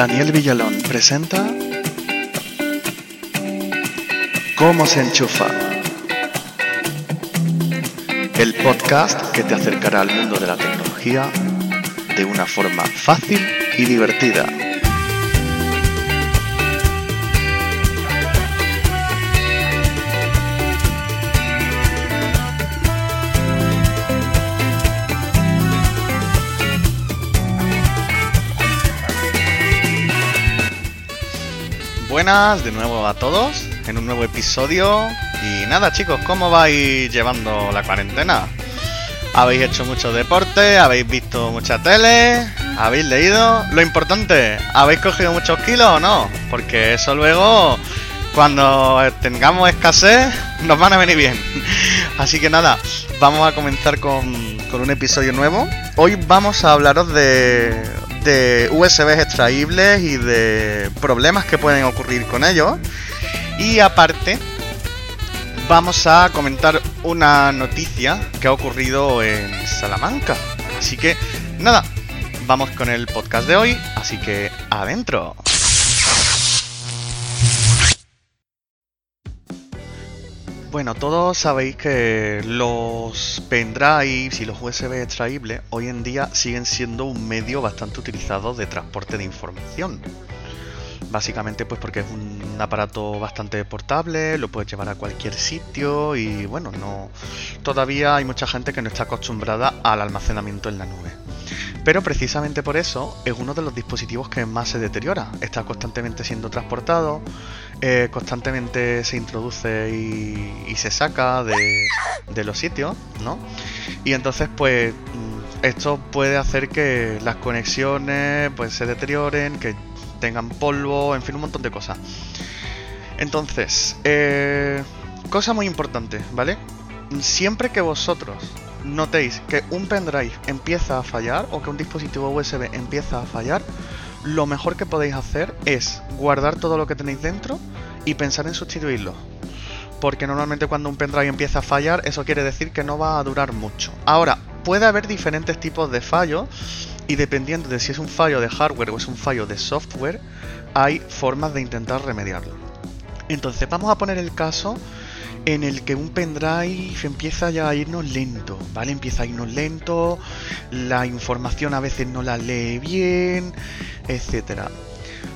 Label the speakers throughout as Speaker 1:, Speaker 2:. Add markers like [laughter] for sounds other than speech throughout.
Speaker 1: Daniel Villalón presenta ¿Cómo se enchufa? El podcast que te acercará al mundo de la tecnología de una forma fácil y divertida. Buenas de nuevo a todos en un nuevo episodio. Y nada chicos, ¿cómo vais llevando la cuarentena? ¿Habéis hecho mucho deporte? ¿Habéis visto mucha tele? ¿Habéis leído? Lo importante, ¿habéis cogido muchos kilos o no? Porque eso luego, cuando tengamos escasez, nos van a venir bien. [laughs] Así que nada, vamos a comenzar con, con un episodio nuevo. Hoy vamos a hablaros de, de USBs extraíbles y de problemas que pueden ocurrir con ellos. Y aparte, vamos a comentar una noticia que ha ocurrido en Salamanca. Así que, nada, vamos con el podcast de hoy. Así que, adentro. Bueno, todos sabéis que los pendrives y los USB extraíbles hoy en día siguen siendo un medio bastante utilizado de transporte de información. Básicamente pues porque es un aparato bastante portable, lo puedes llevar a cualquier sitio y bueno, no todavía hay mucha gente que no está acostumbrada al almacenamiento en la nube. Pero precisamente por eso es uno de los dispositivos que más se deteriora. Está constantemente siendo transportado, eh, constantemente se introduce y, se saca de, de, los sitios, ¿no? Y entonces, pues, mm, esto puede hacer que las conexiones pues, se deterioren, que tengan polvo, en fin, un montón de cosas. Entonces, eh, cosa muy importante, ¿vale? Siempre que vosotros notéis que un pendrive empieza a fallar o que un dispositivo USB empieza a fallar, lo mejor que podéis hacer es guardar todo lo que tenéis dentro y pensar en sustituirlo. Porque normalmente cuando un pendrive empieza a fallar, eso quiere decir que no va a durar mucho. Ahora, puede haber diferentes tipos de fallos y dependiendo de si es un fallo de hardware o es un fallo de software, hay formas de intentar remediarlo. Entonces, vamos a poner el caso en el que un pendrive empieza ya a irnos lento, ¿vale? Empieza a irnos lento, la información a veces no la lee bien, etcétera.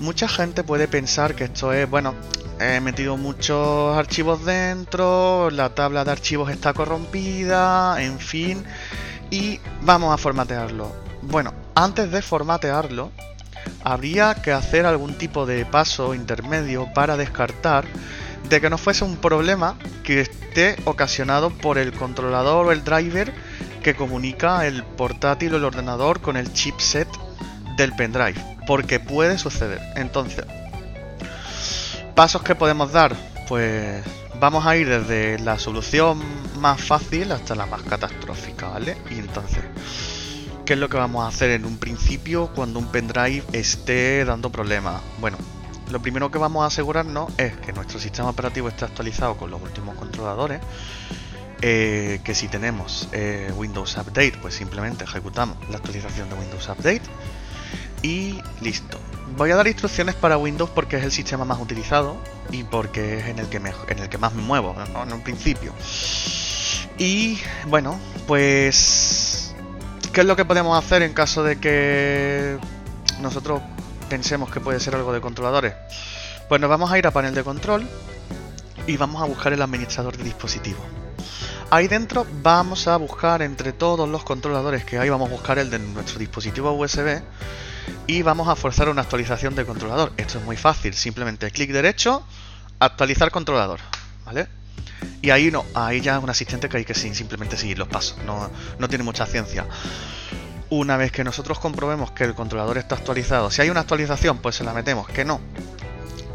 Speaker 1: Mucha gente puede pensar que esto es, bueno, he metido muchos archivos dentro, la tabla de archivos está corrompida, en fin, y vamos a formatearlo. Bueno, antes de formatearlo, habría que hacer algún tipo de paso intermedio para descartar de que no fuese un problema que esté ocasionado por el controlador o el driver que comunica el portátil o el ordenador con el chipset del pendrive, porque puede suceder. Entonces, pasos que podemos dar, pues vamos a ir desde la solución más fácil hasta la más catastrófica, ¿vale? Y entonces, ¿qué es lo que vamos a hacer en un principio cuando un pendrive esté dando problemas? Bueno, lo primero que vamos a asegurarnos es que nuestro sistema operativo esté actualizado con los últimos controladores. Eh, que si tenemos eh, Windows Update, pues simplemente ejecutamos la actualización de Windows Update y listo. Voy a dar instrucciones para Windows porque es el sistema más utilizado y porque es en el que, en el que más me muevo, en un principio. Y bueno, pues... ¿Qué es lo que podemos hacer en caso de que nosotros pensemos que puede ser algo de controladores. Pues nos vamos a ir a panel de control y vamos a buscar el administrador de dispositivo. Ahí dentro vamos a buscar entre todos los controladores que hay, vamos a buscar el de nuestro dispositivo USB y vamos a forzar una actualización de controlador. Esto es muy fácil, simplemente clic derecho, actualizar controlador, ¿vale? Y ahí no, ahí ya es un asistente que hay que simplemente seguir los pasos, no, no tiene mucha ciencia. Una vez que nosotros comprobemos que el controlador está actualizado, si hay una actualización, pues se la metemos, que no,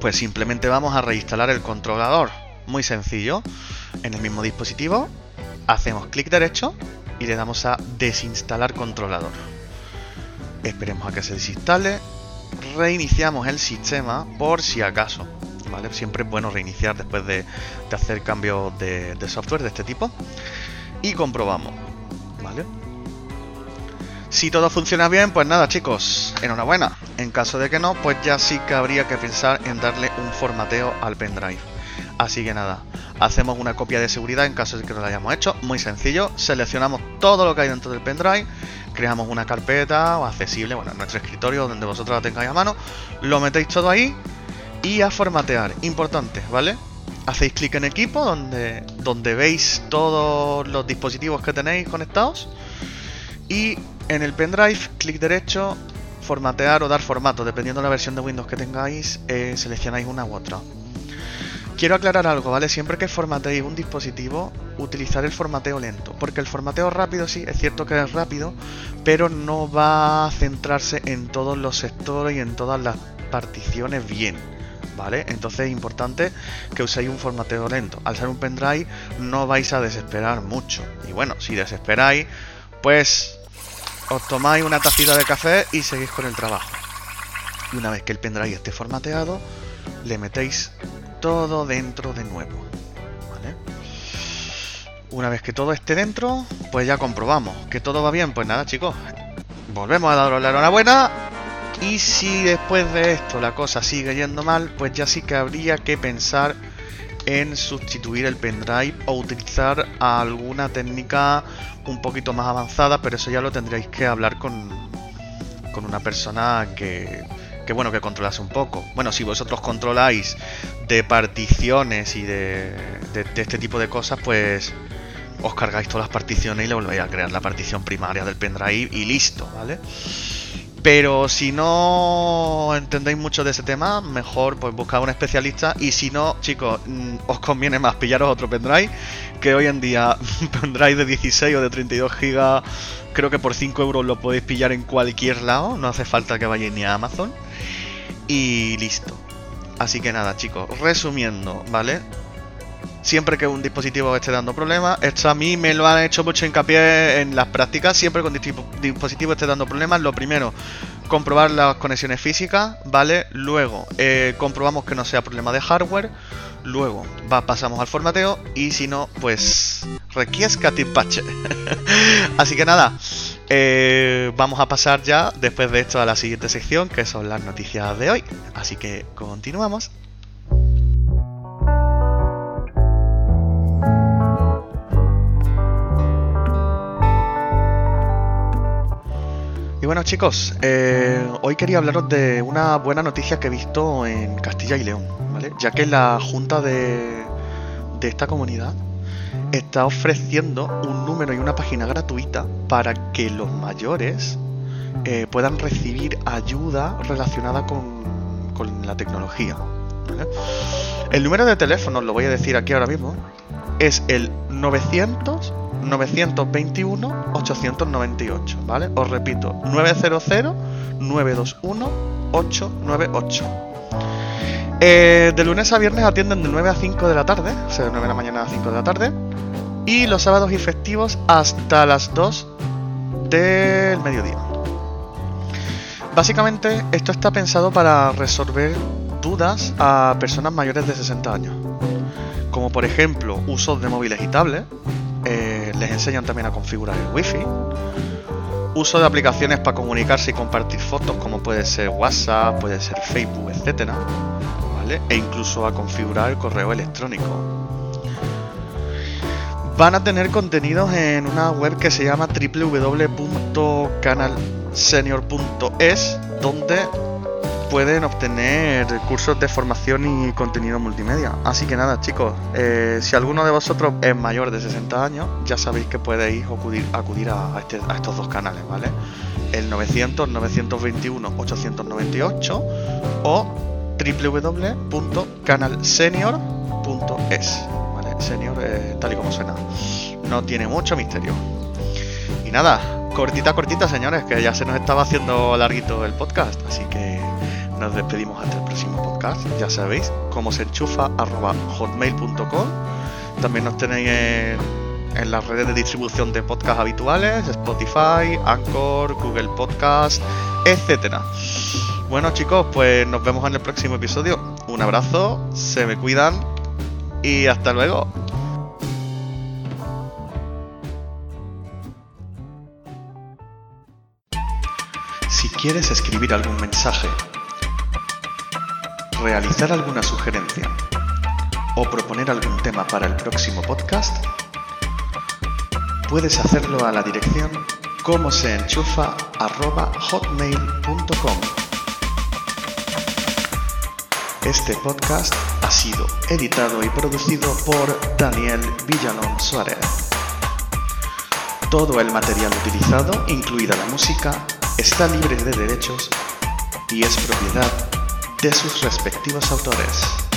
Speaker 1: pues simplemente vamos a reinstalar el controlador. Muy sencillo. En el mismo dispositivo, hacemos clic derecho y le damos a desinstalar controlador. Esperemos a que se desinstale. Reiniciamos el sistema por si acaso. ¿vale? Siempre es bueno reiniciar después de, hacer cambios de, de software de este tipo. Y comprobamos. ¿Vale? Si todo funciona bien, pues nada chicos, enhorabuena. En caso de que no, pues ya sí que habría que pensar en darle un formateo al pendrive. Así que nada, hacemos una copia de seguridad en caso de que no lo hayamos hecho. Muy sencillo, seleccionamos todo lo que hay dentro del pendrive, creamos una carpeta accesible, bueno, en nuestro escritorio donde vosotros la tengáis a mano, lo metéis todo ahí y a formatear. Importante, ¿vale? Hacéis clic en equipo donde, donde veis todos los dispositivos que tenéis conectados y en el pendrive, clic derecho, formatear o dar formato, dependiendo de la versión de Windows que tengáis, eh, seleccionáis una u otra. Quiero aclarar algo, ¿vale? Siempre que formateéis un dispositivo, utilizar el formateo lento, porque el formateo rápido sí, es cierto que es rápido, pero no va a centrarse en todos los sectores y en todas las particiones bien. ¿Vale? Entonces es importante que uséis un formateo lento. Al ser un pendrive no vais a desesperar mucho. Y bueno, si desesperáis, pues os tomáis una tacita de café y seguís con el trabajo. Y una vez que el pendrive esté formateado, le metéis todo dentro de nuevo. Una vez que todo esté dentro, pues ya comprobamos que todo va bien. Pues nada, chicos, volvemos a daros la enhorabuena. Y si después de esto la cosa sigue yendo mal, pues ya sí que habría que pensar en sustituir el pendrive o utilizar alguna técnica un poquito más avanzada, pero eso ya lo tendréis que hablar con, con una persona que, que, bueno, que controlase un poco. Bueno, si vosotros controláis de particiones y de, este tipo de cosas, pues os cargáis todas las particiones y le volvéis a crear la partición primaria del pendrive y listo, ¿vale? Pero si no entendéis mucho de ese tema, mejor pues buscar un especialista. Y si no, chicos, mm, os conviene más pillaros otro pendrive. Que hoy en día, [laughs] pendrive de 16 o de 32 GB, creo que por 5 euros lo podéis pillar en cualquier lado. No hace falta que vayáis ni a Amazon. Y listo. Así que nada, chicos, resumiendo, ¿vale? siempre que un dispositivo esté dando problemas. Esto a mí me lo han hecho mucho hincapié en las prácticas. Siempre que un dispositivo esté dando problemas, lo primero, comprobar las conexiones físicas, ¿vale? Luego, eh, comprobamos que no sea problema de hardware. Luego, va, pasamos al formateo. Y si no, pues requiesca patch. [laughs] Así que nada. Eh, vamos a pasar ya después de esto a la siguiente sección que son las noticias de hoy. Así que continuamos. bueno chicos, eh, hoy quería hablaros de una buena noticia que he visto en Castilla y León. Ya que la junta de, de esta comunidad está ofreciendo un número y una página gratuita para que los mayores eh, puedan recibir ayuda relacionada con, con la tecnología. El número de teléfono, lo voy a decir aquí ahora mismo, es el 900 921 898, ¿vale? Os repito, 900 921 898. De lunes a viernes atienden de 9 a 5 de la tarde, o sea, de 9 de la mañana a 5 de la tarde. Y los sábados y festivos hasta las 2 del mediodía. Básicamente, esto está pensado para resolver dudas a personas mayores de 60 años. Como por ejemplo, usos de móviles y tablets, eh, les enseñan también a configurar el wifi. Uso de aplicaciones para comunicarse y compartir fotos como puede ser WhatsApp, puede ser Facebook, etcétera, E incluso a configurar el correo electrónico. Van a tener contenidos en una web que se llama www.canalsenior.es donde pueden obtener cursos de formación y contenido multimedia. Así que nada, chicos, eh, si alguno de vosotros es mayor de 60 años, ya sabéis que podéis acudir, acudir a, este, a estos dos canales, ¿vale? El 900 921 898 o www.canalsenior.es, ¿vale? Senior eh, tal y como suena. No tiene mucho misterio. Y nada, cortita, cortita, señores, que ya se nos estaba haciendo larguito el podcast, así que nos despedimos hasta el próximo podcast. Ya sabéis, cómo se enchufa hotmail.com. También nos tenéis en, las redes de distribución de podcast habituales, Spotify, Anchor, Google Podcast, etcétera. Bueno chicos, pues nos vemos en el próximo episodio. Un abrazo, se me cuidan y hasta luego. Si quieres escribir algún mensaje, realizar alguna sugerencia o proponer algún tema para el próximo podcast, puedes hacerlo a la dirección como se. Este podcast ha sido editado y producido por Daniel Villalón Suárez. Todo el material utilizado, incluida la música, está libre de derechos y es propiedad de sus respectivos autores.